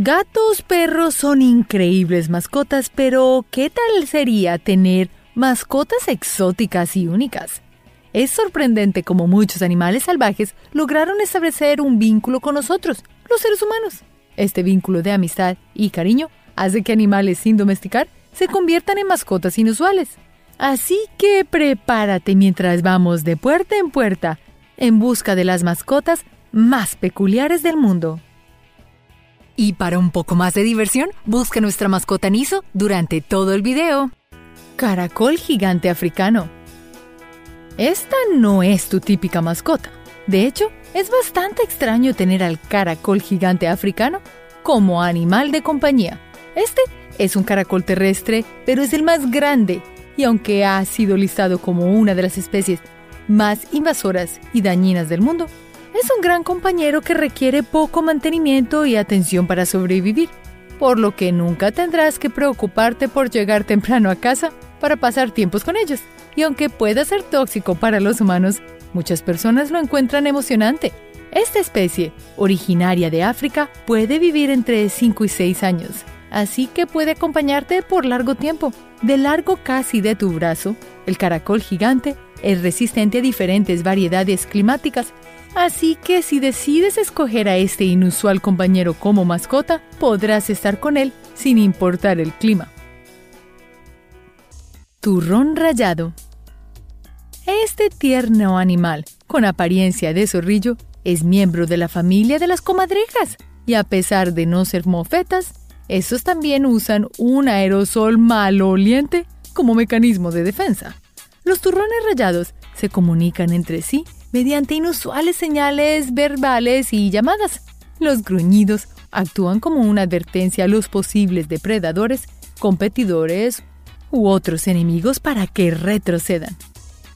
Gatos, perros son increíbles mascotas, pero ¿qué tal sería tener mascotas exóticas y únicas? Es sorprendente cómo muchos animales salvajes lograron establecer un vínculo con nosotros, los seres humanos. Este vínculo de amistad y cariño hace que animales sin domesticar se conviertan en mascotas inusuales. Así que prepárate mientras vamos de puerta en puerta en busca de las mascotas más peculiares del mundo. Y para un poco más de diversión, busca nuestra mascota Niso durante todo el video. Caracol gigante africano. Esta no es tu típica mascota. De hecho, es bastante extraño tener al caracol gigante africano como animal de compañía. Este es un caracol terrestre, pero es el más grande y aunque ha sido listado como una de las especies más invasoras y dañinas del mundo, es un gran compañero que requiere poco mantenimiento y atención para sobrevivir, por lo que nunca tendrás que preocuparte por llegar temprano a casa para pasar tiempos con ellos. Y aunque pueda ser tóxico para los humanos, muchas personas lo encuentran emocionante. Esta especie, originaria de África, puede vivir entre 5 y 6 años, así que puede acompañarte por largo tiempo. De largo casi de tu brazo, el caracol gigante es resistente a diferentes variedades climáticas Así que si decides escoger a este inusual compañero como mascota, podrás estar con él sin importar el clima. Turrón rayado. Este tierno animal, con apariencia de zorrillo, es miembro de la familia de las comadrejas y a pesar de no ser mofetas, estos también usan un aerosol maloliente como mecanismo de defensa. Los turrones rayados se comunican entre sí mediante inusuales señales verbales y llamadas. Los gruñidos actúan como una advertencia a los posibles depredadores, competidores u otros enemigos para que retrocedan.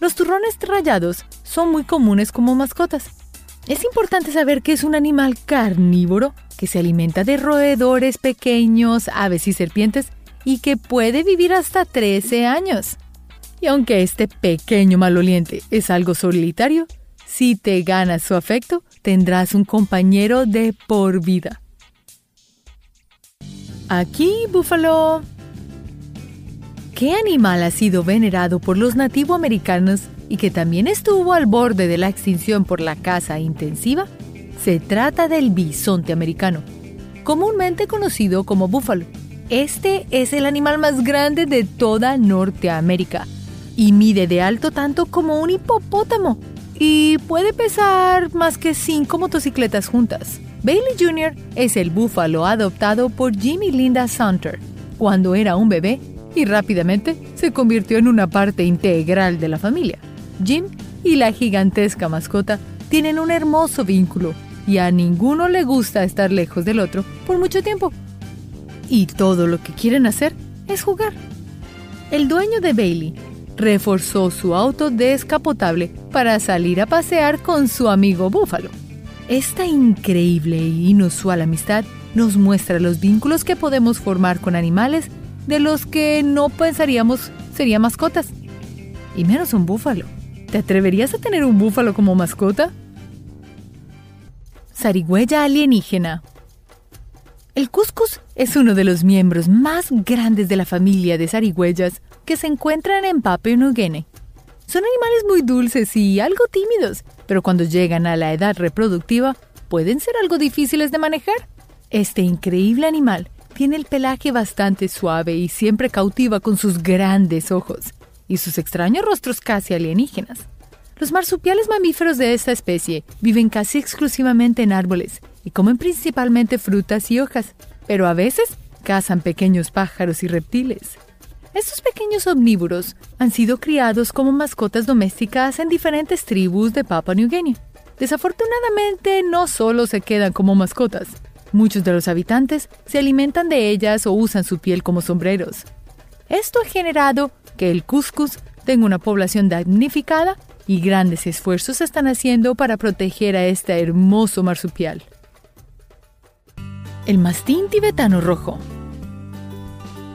Los turrones rayados son muy comunes como mascotas. Es importante saber que es un animal carnívoro que se alimenta de roedores pequeños, aves y serpientes y que puede vivir hasta 13 años. Y aunque este pequeño maloliente es algo solitario, si te ganas su afecto, tendrás un compañero de por vida. Aquí, búfalo. ¿Qué animal ha sido venerado por los nativoamericanos y que también estuvo al borde de la extinción por la caza intensiva? Se trata del bisonte americano, comúnmente conocido como búfalo. Este es el animal más grande de toda Norteamérica y mide de alto tanto como un hipopótamo y puede pesar más que cinco motocicletas juntas. Bailey Jr. es el búfalo adoptado por Jimmy Linda Saunter cuando era un bebé y rápidamente se convirtió en una parte integral de la familia. Jim y la gigantesca mascota tienen un hermoso vínculo y a ninguno le gusta estar lejos del otro por mucho tiempo. Y todo lo que quieren hacer es jugar. El dueño de Bailey reforzó su auto descapotable para salir a pasear con su amigo Búfalo. Esta increíble e inusual amistad nos muestra los vínculos que podemos formar con animales de los que no pensaríamos serían mascotas. Y menos un búfalo. ¿Te atreverías a tener un búfalo como mascota? Zarigüeya alienígena. El cuscus es uno de los miembros más grandes de la familia de zarigüeyas que se encuentran en Guinea. Son animales muy dulces y algo tímidos, pero cuando llegan a la edad reproductiva pueden ser algo difíciles de manejar. Este increíble animal tiene el pelaje bastante suave y siempre cautiva con sus grandes ojos y sus extraños rostros casi alienígenas. Los marsupiales mamíferos de esta especie viven casi exclusivamente en árboles y comen principalmente frutas y hojas, pero a veces cazan pequeños pájaros y reptiles. Estos pequeños omnívoros han sido criados como mascotas domésticas en diferentes tribus de Papua New Guinea. Desafortunadamente, no solo se quedan como mascotas. Muchos de los habitantes se alimentan de ellas o usan su piel como sombreros. Esto ha generado que el cuscus tenga una población damnificada y grandes esfuerzos se están haciendo para proteger a este hermoso marsupial. El mastín tibetano rojo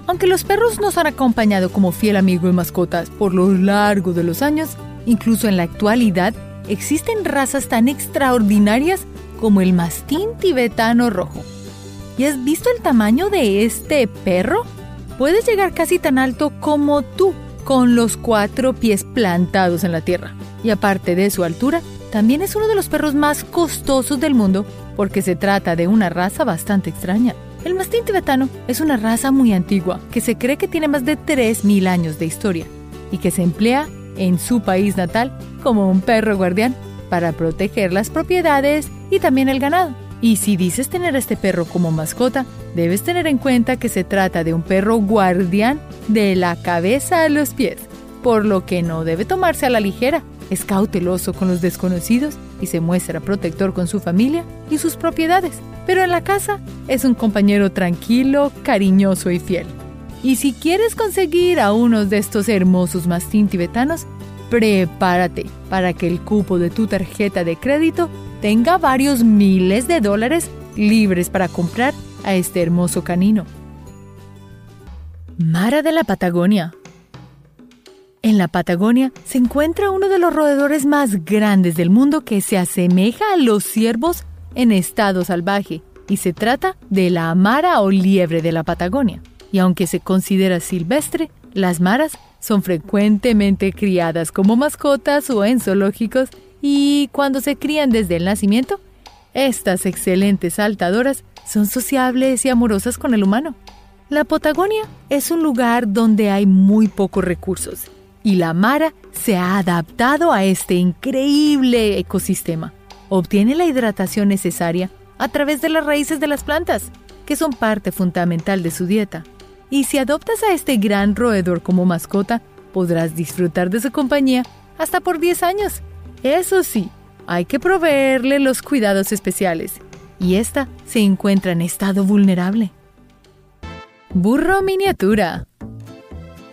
aunque los perros nos han acompañado como fiel amigo y mascotas por lo largo de los años, incluso en la actualidad existen razas tan extraordinarias como el mastín tibetano rojo. ¿Y has visto el tamaño de este perro? Puede llegar casi tan alto como tú, con los cuatro pies plantados en la tierra. Y aparte de su altura, también es uno de los perros más costosos del mundo porque se trata de una raza bastante extraña. El mastín tibetano es una raza muy antigua que se cree que tiene más de 3.000 años de historia y que se emplea en su país natal como un perro guardián para proteger las propiedades y también el ganado. Y si dices tener a este perro como mascota, debes tener en cuenta que se trata de un perro guardián de la cabeza a los pies, por lo que no debe tomarse a la ligera. Es cauteloso con los desconocidos y se muestra protector con su familia y sus propiedades. Pero en la casa es un compañero tranquilo, cariñoso y fiel. Y si quieres conseguir a uno de estos hermosos mastín tibetanos, prepárate para que el cupo de tu tarjeta de crédito tenga varios miles de dólares libres para comprar a este hermoso canino. Mara de la Patagonia. En la Patagonia se encuentra uno de los roedores más grandes del mundo que se asemeja a los ciervos en estado salvaje, y se trata de la amara o liebre de la Patagonia. Y aunque se considera silvestre, las maras son frecuentemente criadas como mascotas o en zoológicos y cuando se crían desde el nacimiento, estas excelentes saltadoras son sociables y amorosas con el humano. La Patagonia es un lugar donde hay muy pocos recursos y la Mara se ha adaptado a este increíble ecosistema. Obtiene la hidratación necesaria a través de las raíces de las plantas, que son parte fundamental de su dieta. Y si adoptas a este gran roedor como mascota, podrás disfrutar de su compañía hasta por 10 años. Eso sí, hay que proveerle los cuidados especiales, y esta se encuentra en estado vulnerable. Burro miniatura.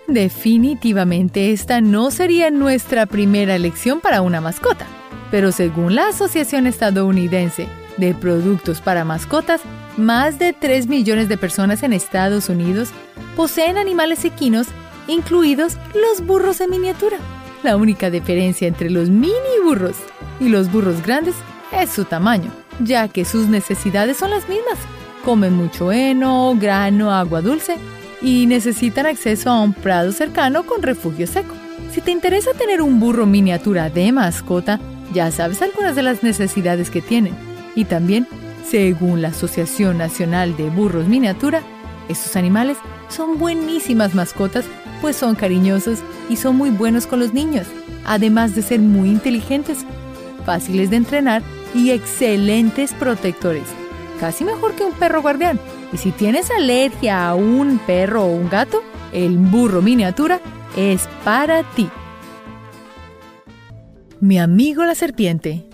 Definitivamente esta no sería nuestra primera elección para una mascota, pero según la Asociación Estadounidense de Productos para Mascotas, más de 3 millones de personas en Estados Unidos poseen animales equinos, incluidos los burros en miniatura. La única diferencia entre los mini burros y los burros grandes es su tamaño, ya que sus necesidades son las mismas. Comen mucho heno, grano, agua dulce y necesitan acceso a un prado cercano con refugio seco. Si te interesa tener un burro miniatura de mascota, ya sabes algunas de las necesidades que tienen. Y también, según la Asociación Nacional de Burros Miniatura, estos animales son buenísimas mascotas, pues son cariñosos y son muy buenos con los niños, además de ser muy inteligentes, fáciles de entrenar y excelentes protectores, casi mejor que un perro guardián. Y si tienes alergia a un perro o un gato, el burro miniatura es para ti. Mi amigo la serpiente.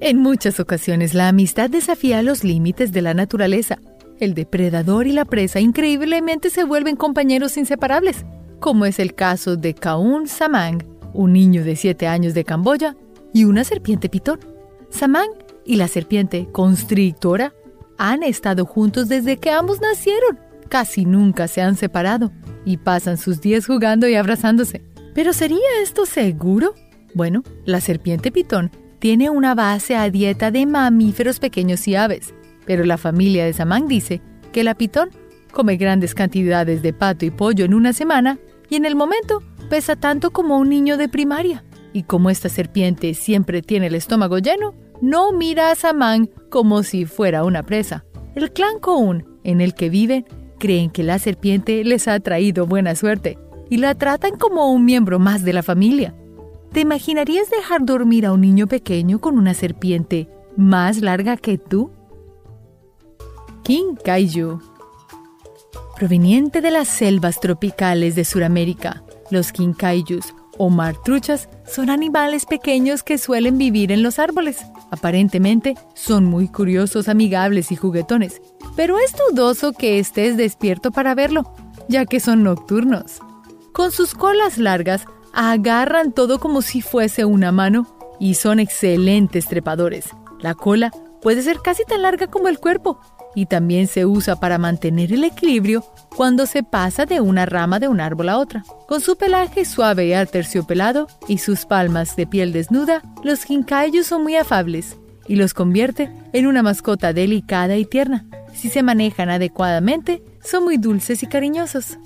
En muchas ocasiones la amistad desafía los límites de la naturaleza el depredador y la presa increíblemente se vuelven compañeros inseparables, como es el caso de Kaun Samang, un niño de 7 años de Camboya, y una serpiente pitón. Samang y la serpiente constrictora han estado juntos desde que ambos nacieron. Casi nunca se han separado y pasan sus días jugando y abrazándose. ¿Pero sería esto seguro? Bueno, la serpiente pitón tiene una base a dieta de mamíferos pequeños y aves, pero la familia de Samang dice que la pitón come grandes cantidades de pato y pollo en una semana y en el momento pesa tanto como un niño de primaria. Y como esta serpiente siempre tiene el estómago lleno, no mira a Samang como si fuera una presa. El clan Koun en el que viven creen que la serpiente les ha traído buena suerte y la tratan como un miembro más de la familia. ¿Te imaginarías dejar dormir a un niño pequeño con una serpiente más larga que tú? King. Proveniente de las selvas tropicales de Sudamérica, los Kaijus o martruchas son animales pequeños que suelen vivir en los árboles. Aparentemente son muy curiosos, amigables y juguetones, pero es dudoso que estés despierto para verlo, ya que son nocturnos. Con sus colas largas, agarran todo como si fuese una mano y son excelentes trepadores. La cola puede ser casi tan larga como el cuerpo y también se usa para mantener el equilibrio cuando se pasa de una rama de un árbol a otra. Con su pelaje suave y aterciopelado y sus palmas de piel desnuda, los jincayos son muy afables y los convierte en una mascota delicada y tierna. Si se manejan adecuadamente, son muy dulces y cariñosos.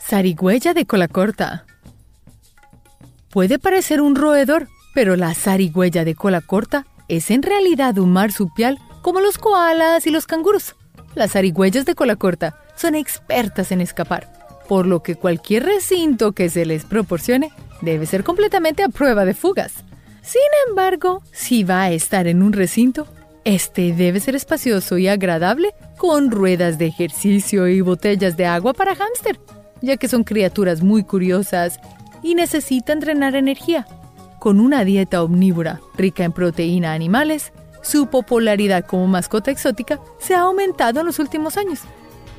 Zarigüeya de cola corta. Puede parecer un roedor, pero la zarigüeya de cola corta es en realidad un marsupial como los koalas y los canguros. Las zarigüeyas de cola corta son expertas en escapar, por lo que cualquier recinto que se les proporcione debe ser completamente a prueba de fugas. Sin embargo, si va a estar en un recinto, este debe ser espacioso y agradable con ruedas de ejercicio y botellas de agua para hámster, ya que son criaturas muy curiosas y necesitan drenar energía. Con una dieta omnívora rica en proteína animales, su popularidad como mascota exótica se ha aumentado en los últimos años,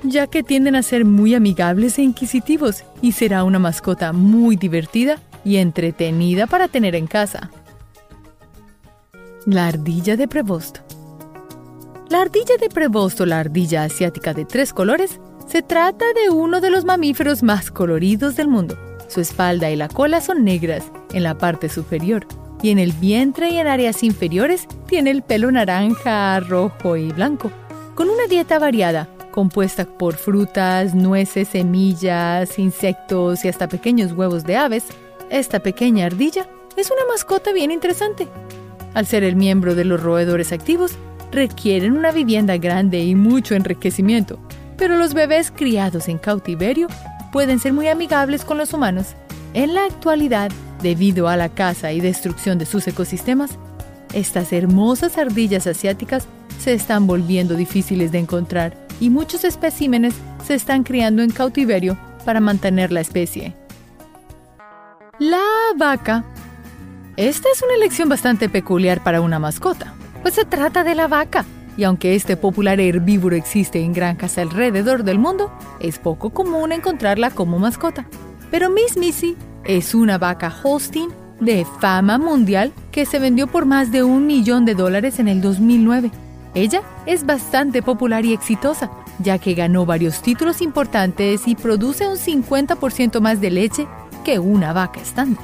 ya que tienden a ser muy amigables e inquisitivos y será una mascota muy divertida y entretenida para tener en casa. La ardilla de Prevost. La ardilla de Prevost o la ardilla asiática de tres colores se trata de uno de los mamíferos más coloridos del mundo. Su espalda y la cola son negras en la parte superior y en el vientre y en áreas inferiores tiene el pelo naranja, rojo y blanco. Con una dieta variada, compuesta por frutas, nueces, semillas, insectos y hasta pequeños huevos de aves, esta pequeña ardilla es una mascota bien interesante. Al ser el miembro de los roedores activos, requieren una vivienda grande y mucho enriquecimiento, pero los bebés criados en cautiverio pueden ser muy amigables con los humanos. En la actualidad, debido a la caza y destrucción de sus ecosistemas, estas hermosas ardillas asiáticas se están volviendo difíciles de encontrar y muchos especímenes se están criando en cautiverio para mantener la especie. La vaca esta es una elección bastante peculiar para una mascota, pues se trata de la vaca, y aunque este popular herbívoro existe en granjas alrededor del mundo, es poco común encontrarla como mascota. Pero Miss Missy es una vaca Holstein de fama mundial que se vendió por más de un millón de dólares en el 2009. Ella es bastante popular y exitosa, ya que ganó varios títulos importantes y produce un 50% más de leche que una vaca estándar.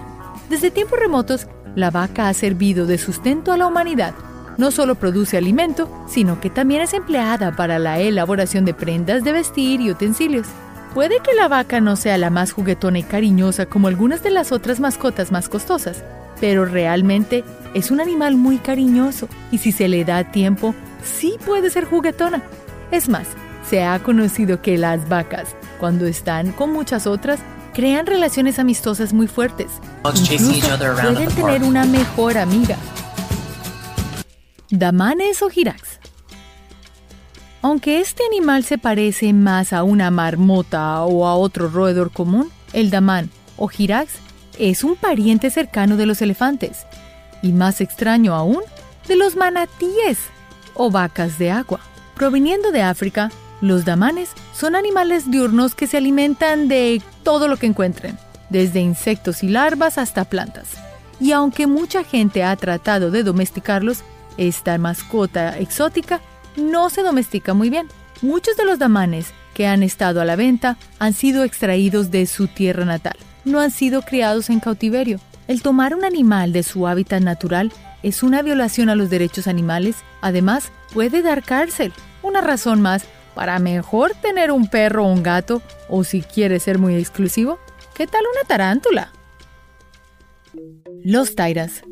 Desde tiempos remotos, la vaca ha servido de sustento a la humanidad. No solo produce alimento, sino que también es empleada para la elaboración de prendas de vestir y utensilios. Puede que la vaca no sea la más juguetona y cariñosa como algunas de las otras mascotas más costosas, pero realmente es un animal muy cariñoso y si se le da tiempo, sí puede ser juguetona. Es más, se ha conocido que las vacas, cuando están con muchas otras, crean relaciones amistosas muy fuertes. Incluso pueden tener una mejor amiga. Damanes o girax. Aunque este animal se parece más a una marmota o a otro roedor común, el damán o girax es un pariente cercano de los elefantes y más extraño aún, de los manatíes o vacas de agua. Proviniendo de África, los damanes son animales diurnos que se alimentan de todo lo que encuentren, desde insectos y larvas hasta plantas. Y aunque mucha gente ha tratado de domesticarlos, esta mascota exótica no se domestica muy bien. Muchos de los damanes que han estado a la venta han sido extraídos de su tierra natal, no han sido criados en cautiverio. El tomar un animal de su hábitat natural es una violación a los derechos animales, además puede dar cárcel, una razón más para mejor tener un perro o un gato, o si quieres ser muy exclusivo, ¿qué tal una tarántula? Los tairas.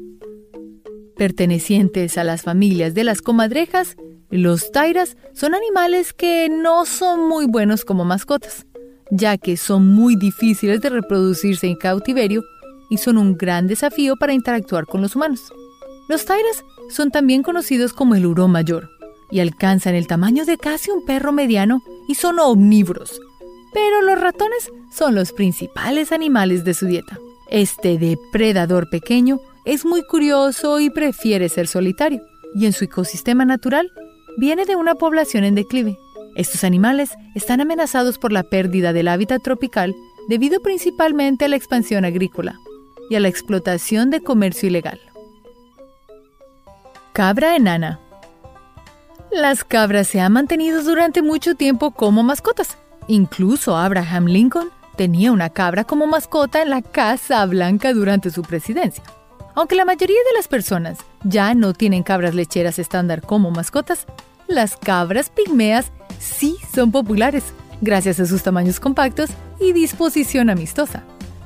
Pertenecientes a las familias de las comadrejas, los tairas son animales que no son muy buenos como mascotas, ya que son muy difíciles de reproducirse en cautiverio y son un gran desafío para interactuar con los humanos. Los tairas son también conocidos como el hurón mayor, y alcanzan el tamaño de casi un perro mediano y son omnívoros. Pero los ratones son los principales animales de su dieta. Este depredador pequeño es muy curioso y prefiere ser solitario, y en su ecosistema natural viene de una población en declive. Estos animales están amenazados por la pérdida del hábitat tropical debido principalmente a la expansión agrícola y a la explotación de comercio ilegal. Cabra enana las cabras se han mantenido durante mucho tiempo como mascotas. Incluso Abraham Lincoln tenía una cabra como mascota en la Casa Blanca durante su presidencia. Aunque la mayoría de las personas ya no tienen cabras lecheras estándar como mascotas, las cabras pigmeas sí son populares, gracias a sus tamaños compactos y disposición amistosa.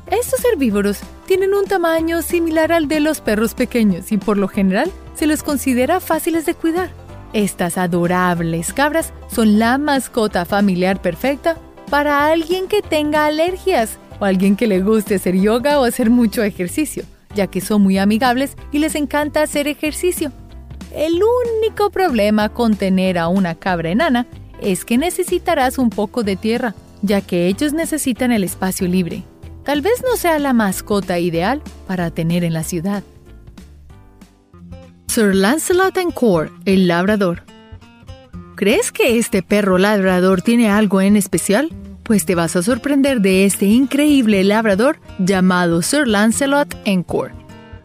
Estos herbívoros tienen un tamaño similar al de los perros pequeños y por lo general se los considera fáciles de cuidar. Estas adorables cabras son la mascota familiar perfecta para alguien que tenga alergias o alguien que le guste hacer yoga o hacer mucho ejercicio, ya que son muy amigables y les encanta hacer ejercicio. El único problema con tener a una cabra enana es que necesitarás un poco de tierra, ya que ellos necesitan el espacio libre. Tal vez no sea la mascota ideal para tener en la ciudad. Sir Lancelot Core, el labrador. ¿Crees que este perro labrador tiene algo en especial? Pues te vas a sorprender de este increíble labrador llamado Sir Lancelot Encore,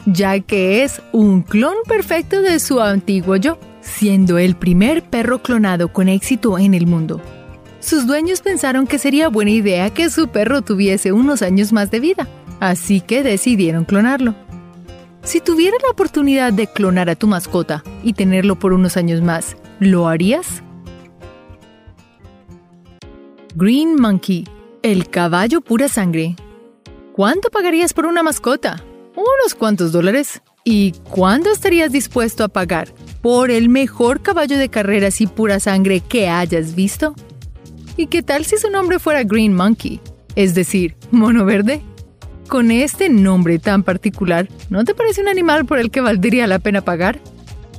ya que es un clon perfecto de su antiguo yo, siendo el primer perro clonado con éxito en el mundo. Sus dueños pensaron que sería buena idea que su perro tuviese unos años más de vida, así que decidieron clonarlo. Si tuviera la oportunidad de clonar a tu mascota y tenerlo por unos años más, ¿lo harías? Green Monkey, el caballo pura sangre. ¿Cuánto pagarías por una mascota? Unos cuantos dólares. ¿Y cuánto estarías dispuesto a pagar por el mejor caballo de carreras y pura sangre que hayas visto? ¿Y qué tal si su nombre fuera Green Monkey? Es decir, mono verde. Con este nombre tan particular, ¿no te parece un animal por el que valdría la pena pagar?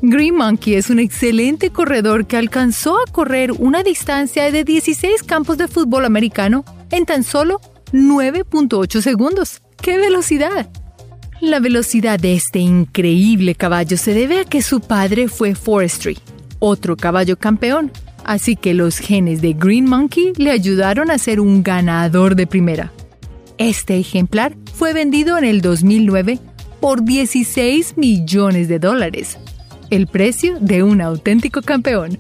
Green Monkey es un excelente corredor que alcanzó a correr una distancia de 16 campos de fútbol americano en tan solo 9.8 segundos. ¡Qué velocidad! La velocidad de este increíble caballo se debe a que su padre fue Forestry, otro caballo campeón, así que los genes de Green Monkey le ayudaron a ser un ganador de primera. Este ejemplar fue vendido en el 2009 por 16 millones de dólares, el precio de un auténtico campeón.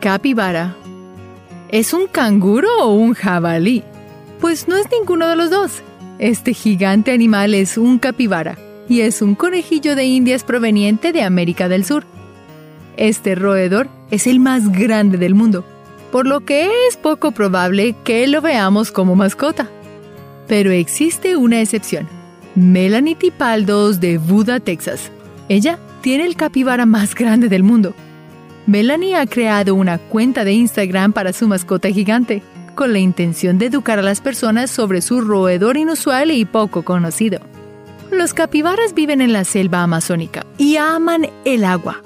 Capibara. ¿Es un canguro o un jabalí? Pues no es ninguno de los dos. Este gigante animal es un capibara y es un conejillo de indias proveniente de América del Sur. Este roedor es el más grande del mundo, por lo que es poco probable que lo veamos como mascota. Pero existe una excepción. Melanie Tipaldos de Buda, Texas. Ella tiene el capibara más grande del mundo. Melanie ha creado una cuenta de Instagram para su mascota gigante, con la intención de educar a las personas sobre su roedor inusual y poco conocido. Los capibaras viven en la selva amazónica y aman el agua,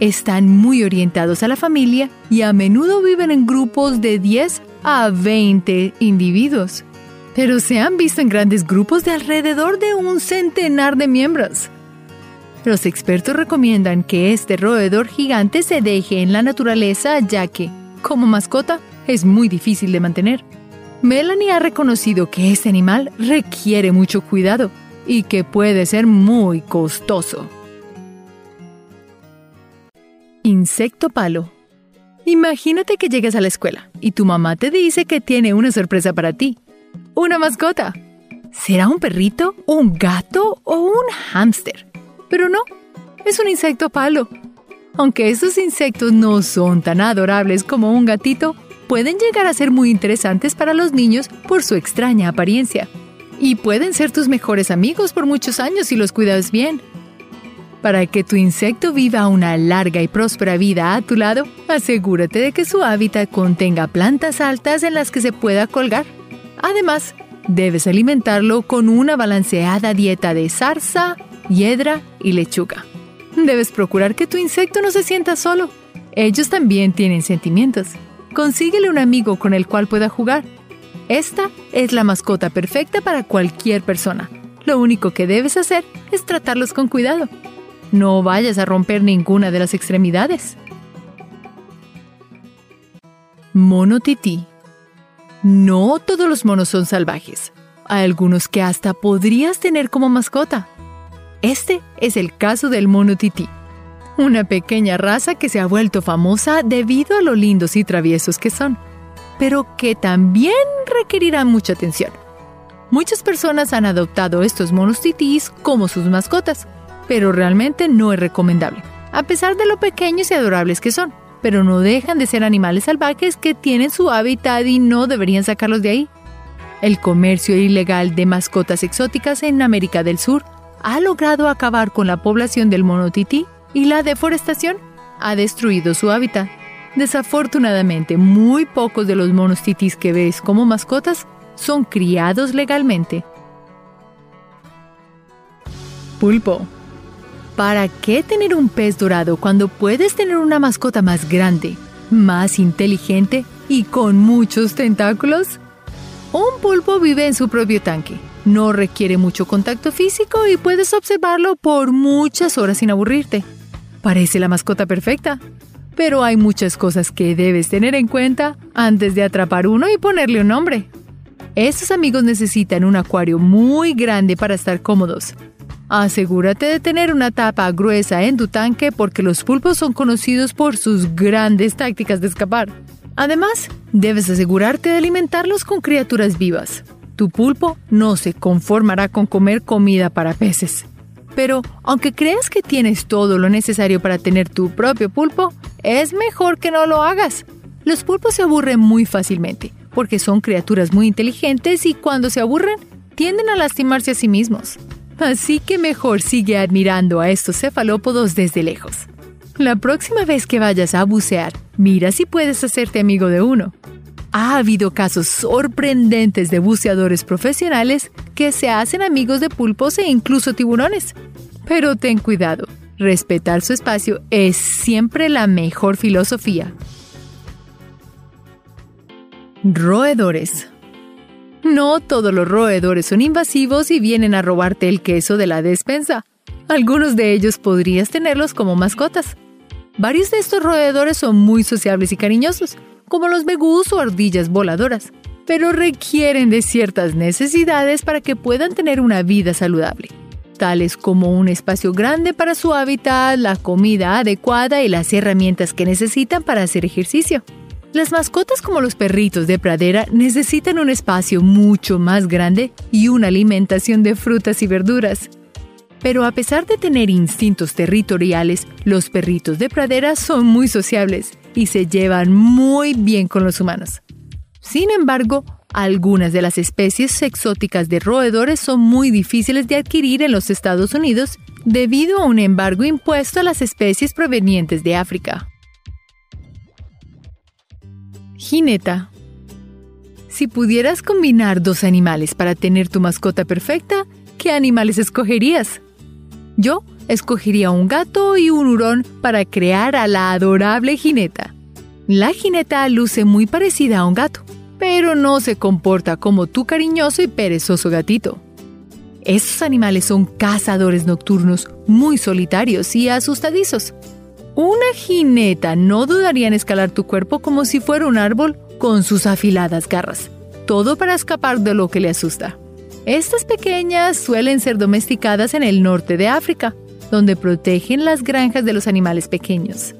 están muy orientados a la familia y a menudo viven en grupos de 10 a 20 individuos. Pero se han visto en grandes grupos de alrededor de un centenar de miembros. Los expertos recomiendan que este roedor gigante se deje en la naturaleza ya que, como mascota, es muy difícil de mantener. Melanie ha reconocido que este animal requiere mucho cuidado y que puede ser muy costoso. Insecto palo. Imagínate que llegas a la escuela y tu mamá te dice que tiene una sorpresa para ti. Una mascota. ¿Será un perrito, un gato o un hámster? Pero no, es un insecto palo. Aunque esos insectos no son tan adorables como un gatito, pueden llegar a ser muy interesantes para los niños por su extraña apariencia. Y pueden ser tus mejores amigos por muchos años si los cuidas bien. Para que tu insecto viva una larga y próspera vida a tu lado, asegúrate de que su hábitat contenga plantas altas en las que se pueda colgar. Además, debes alimentarlo con una balanceada dieta de zarza, hiedra y lechuga. Debes procurar que tu insecto no se sienta solo. Ellos también tienen sentimientos. Consíguele un amigo con el cual pueda jugar. Esta es la mascota perfecta para cualquier persona. Lo único que debes hacer es tratarlos con cuidado. No vayas a romper ninguna de las extremidades. Mono tití. No todos los monos son salvajes. Hay algunos que hasta podrías tener como mascota. Este es el caso del mono tití, una pequeña raza que se ha vuelto famosa debido a lo lindos y traviesos que son, pero que también requerirá mucha atención. Muchas personas han adoptado estos monos titís como sus mascotas, pero realmente no es recomendable, a pesar de lo pequeños y adorables que son. Pero no dejan de ser animales salvajes que tienen su hábitat y no deberían sacarlos de ahí. El comercio ilegal de mascotas exóticas en América del Sur ha logrado acabar con la población del mono tití y la deforestación ha destruido su hábitat. Desafortunadamente, muy pocos de los monos titís que ves como mascotas son criados legalmente. Pulpo. ¿Para qué tener un pez dorado cuando puedes tener una mascota más grande, más inteligente y con muchos tentáculos? Un pulpo vive en su propio tanque, no requiere mucho contacto físico y puedes observarlo por muchas horas sin aburrirte. Parece la mascota perfecta, pero hay muchas cosas que debes tener en cuenta antes de atrapar uno y ponerle un nombre. Estos amigos necesitan un acuario muy grande para estar cómodos. Asegúrate de tener una tapa gruesa en tu tanque porque los pulpos son conocidos por sus grandes tácticas de escapar. Además, debes asegurarte de alimentarlos con criaturas vivas. Tu pulpo no se conformará con comer comida para peces. Pero, aunque creas que tienes todo lo necesario para tener tu propio pulpo, es mejor que no lo hagas. Los pulpos se aburren muy fácilmente, porque son criaturas muy inteligentes y cuando se aburren, tienden a lastimarse a sí mismos. Así que mejor sigue admirando a estos cefalópodos desde lejos. La próxima vez que vayas a bucear, mira si puedes hacerte amigo de uno. Ha habido casos sorprendentes de buceadores profesionales que se hacen amigos de pulpos e incluso tiburones. Pero ten cuidado, respetar su espacio es siempre la mejor filosofía. Roedores. No todos los roedores son invasivos y vienen a robarte el queso de la despensa. Algunos de ellos podrías tenerlos como mascotas. Varios de estos roedores son muy sociables y cariñosos, como los begús o ardillas voladoras, pero requieren de ciertas necesidades para que puedan tener una vida saludable, tales como un espacio grande para su hábitat, la comida adecuada y las herramientas que necesitan para hacer ejercicio. Las mascotas como los perritos de pradera necesitan un espacio mucho más grande y una alimentación de frutas y verduras. Pero a pesar de tener instintos territoriales, los perritos de pradera son muy sociables y se llevan muy bien con los humanos. Sin embargo, algunas de las especies exóticas de roedores son muy difíciles de adquirir en los Estados Unidos debido a un embargo impuesto a las especies provenientes de África. Jineta. Si pudieras combinar dos animales para tener tu mascota perfecta, ¿qué animales escogerías? Yo escogería un gato y un hurón para crear a la adorable jineta. La jineta luce muy parecida a un gato, pero no se comporta como tu cariñoso y perezoso gatito. Estos animales son cazadores nocturnos muy solitarios y asustadizos. Una jineta no dudaría en escalar tu cuerpo como si fuera un árbol con sus afiladas garras, todo para escapar de lo que le asusta. Estas pequeñas suelen ser domesticadas en el norte de África, donde protegen las granjas de los animales pequeños.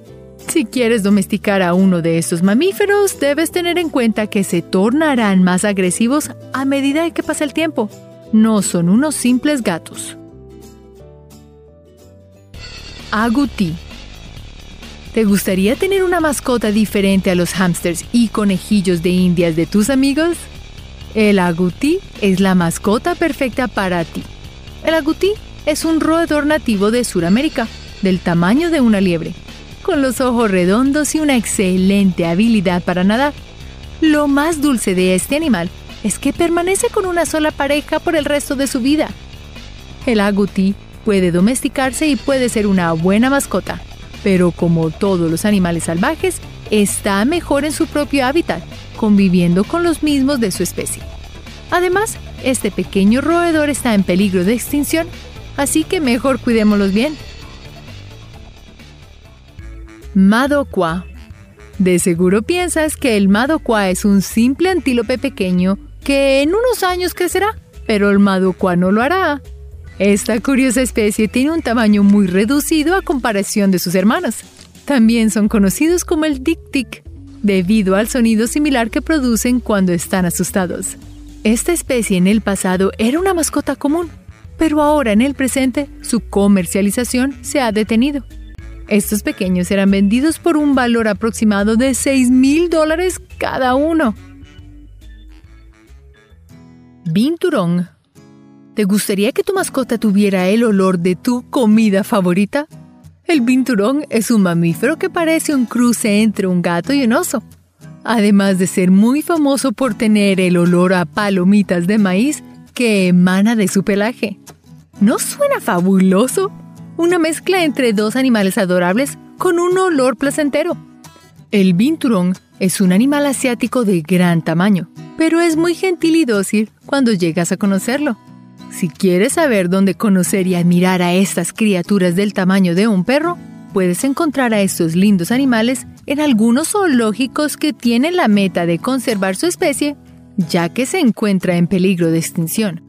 Si quieres domesticar a uno de estos mamíferos, debes tener en cuenta que se tornarán más agresivos a medida que pasa el tiempo. No son unos simples gatos. Agutí. ¿Te gustaría tener una mascota diferente a los hámsters y conejillos de indias de tus amigos? El agutí es la mascota perfecta para ti. El agutí es un roedor nativo de Sudamérica, del tamaño de una liebre, con los ojos redondos y una excelente habilidad para nadar. Lo más dulce de este animal es que permanece con una sola pareja por el resto de su vida. El agutí puede domesticarse y puede ser una buena mascota, pero como todos los animales salvajes, está mejor en su propio hábitat conviviendo con los mismos de su especie. Además, este pequeño roedor está en peligro de extinción, así que mejor cuidémoslos bien. Madoqua. De seguro piensas que el Madoqua es un simple antílope pequeño que en unos años crecerá, pero el Madoqua no lo hará. Esta curiosa especie tiene un tamaño muy reducido a comparación de sus hermanos. También son conocidos como el tic-tic debido al sonido similar que producen cuando están asustados. Esta especie en el pasado era una mascota común, pero ahora en el presente su comercialización se ha detenido. Estos pequeños eran vendidos por un valor aproximado de 6 mil dólares cada uno. Binturong. ¿Te gustaría que tu mascota tuviera el olor de tu comida favorita? El binturón es un mamífero que parece un cruce entre un gato y un oso. Además de ser muy famoso por tener el olor a palomitas de maíz que emana de su pelaje. ¿No suena fabuloso? Una mezcla entre dos animales adorables con un olor placentero. El binturón es un animal asiático de gran tamaño, pero es muy gentil y dócil cuando llegas a conocerlo. Si quieres saber dónde conocer y admirar a estas criaturas del tamaño de un perro, puedes encontrar a estos lindos animales en algunos zoológicos que tienen la meta de conservar su especie, ya que se encuentra en peligro de extinción.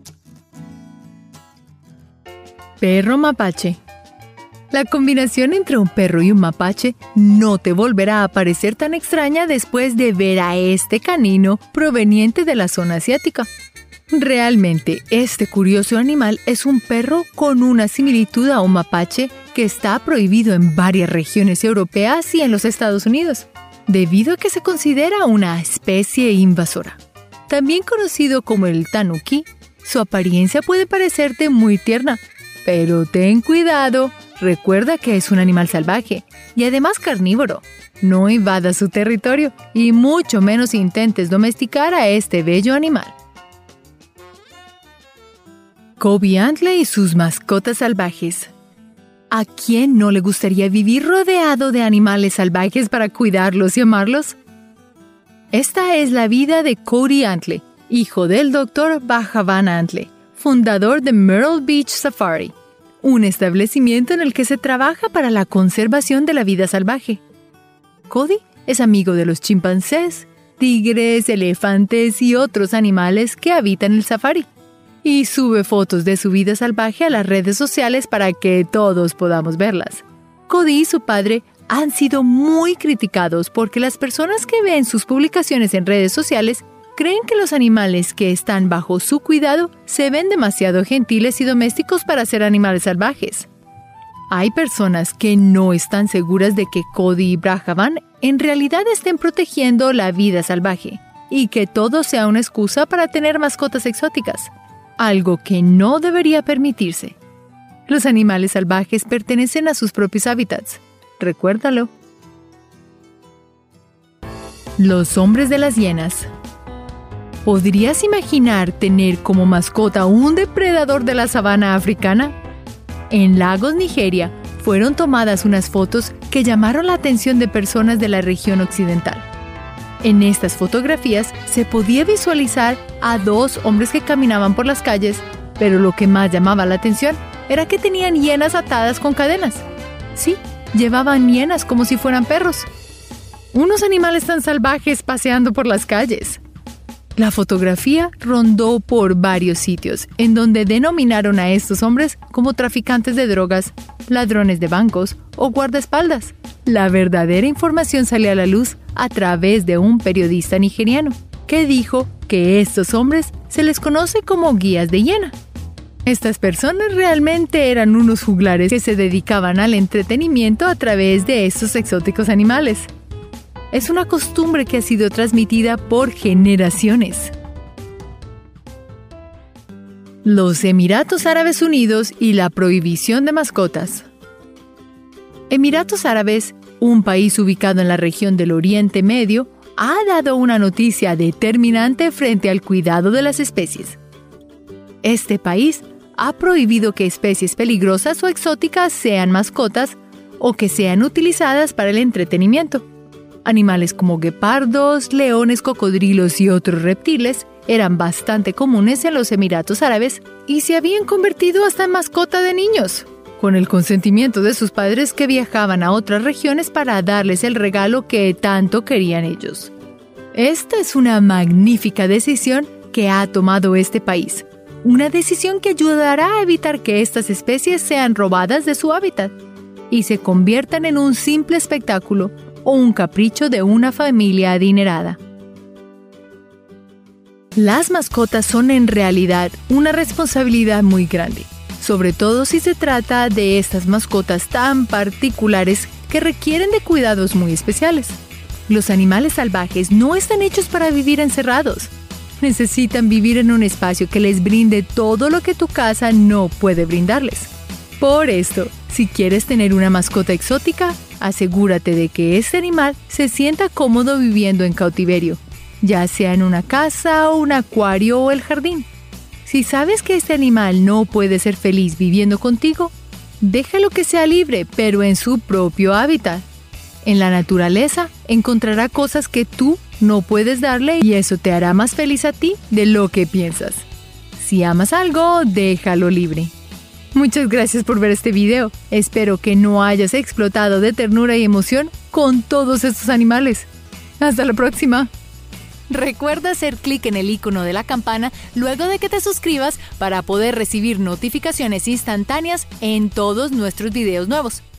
Perro mapache la combinación entre un perro y un mapache no te volverá a parecer tan extraña después de ver a este canino proveniente de la zona asiática. Realmente, este curioso animal es un perro con una similitud a un mapache que está prohibido en varias regiones europeas y en los Estados Unidos, debido a que se considera una especie invasora. También conocido como el tanuki, su apariencia puede parecerte muy tierna, pero ten cuidado, Recuerda que es un animal salvaje y además carnívoro. No invada su territorio y mucho menos intentes domesticar a este bello animal. Kobe Antley y sus mascotas salvajes. ¿A quién no le gustaría vivir rodeado de animales salvajes para cuidarlos y amarlos? Esta es la vida de Cody Antley, hijo del Dr. Bajavan Antley, fundador de Myrtle Beach Safari un establecimiento en el que se trabaja para la conservación de la vida salvaje. Cody es amigo de los chimpancés, tigres, elefantes y otros animales que habitan el safari y sube fotos de su vida salvaje a las redes sociales para que todos podamos verlas. Cody y su padre han sido muy criticados porque las personas que ven sus publicaciones en redes sociales creen que los animales que están bajo su cuidado se ven demasiado gentiles y domésticos para ser animales salvajes. Hay personas que no están seguras de que Cody y Brahavan en realidad estén protegiendo la vida salvaje y que todo sea una excusa para tener mascotas exóticas, algo que no debería permitirse. Los animales salvajes pertenecen a sus propios hábitats. Recuérdalo. Los hombres de las hienas ¿Podrías imaginar tener como mascota un depredador de la sabana africana? En Lagos, Nigeria, fueron tomadas unas fotos que llamaron la atención de personas de la región occidental. En estas fotografías se podía visualizar a dos hombres que caminaban por las calles, pero lo que más llamaba la atención era que tenían hienas atadas con cadenas. Sí, llevaban hienas como si fueran perros. Unos animales tan salvajes paseando por las calles. La fotografía rondó por varios sitios, en donde denominaron a estos hombres como traficantes de drogas, ladrones de bancos o guardaespaldas. La verdadera información salió a la luz a través de un periodista nigeriano, que dijo que estos hombres se les conoce como guías de hiena. Estas personas realmente eran unos juglares que se dedicaban al entretenimiento a través de estos exóticos animales es una costumbre que ha sido transmitida por generaciones. Los Emiratos Árabes Unidos y la prohibición de mascotas. Emiratos Árabes, un país ubicado en la región del Oriente Medio, ha dado una noticia determinante frente al cuidado de las especies. Este país ha prohibido que especies peligrosas o exóticas sean mascotas o que sean utilizadas para el entretenimiento. Animales como guepardos, leones, cocodrilos y otros reptiles eran bastante comunes en los Emiratos Árabes y se habían convertido hasta en mascota de niños, con el consentimiento de sus padres que viajaban a otras regiones para darles el regalo que tanto querían ellos. Esta es una magnífica decisión que ha tomado este país, una decisión que ayudará a evitar que estas especies sean robadas de su hábitat y se conviertan en un simple espectáculo un capricho de una familia adinerada. Las mascotas son en realidad una responsabilidad muy grande, sobre todo si se trata de estas mascotas tan particulares que requieren de cuidados muy especiales. Los animales salvajes no están hechos para vivir encerrados. Necesitan vivir en un espacio que les brinde todo lo que tu casa no puede brindarles. Por esto, si quieres tener una mascota exótica, asegúrate de que este animal se sienta cómodo viviendo en cautiverio ya sea en una casa, un acuario o el jardín. Si sabes que este animal no puede ser feliz viviendo contigo, déjalo que sea libre, pero en su propio hábitat. En la naturaleza encontrará cosas que tú no puedes darle y eso te hará más feliz a ti de lo que piensas. Si amas algo, déjalo libre. Muchas gracias por ver este video. Espero que no hayas explotado de ternura y emoción con todos estos animales. Hasta la próxima. Recuerda hacer clic en el icono de la campana luego de que te suscribas para poder recibir notificaciones instantáneas en todos nuestros videos nuevos.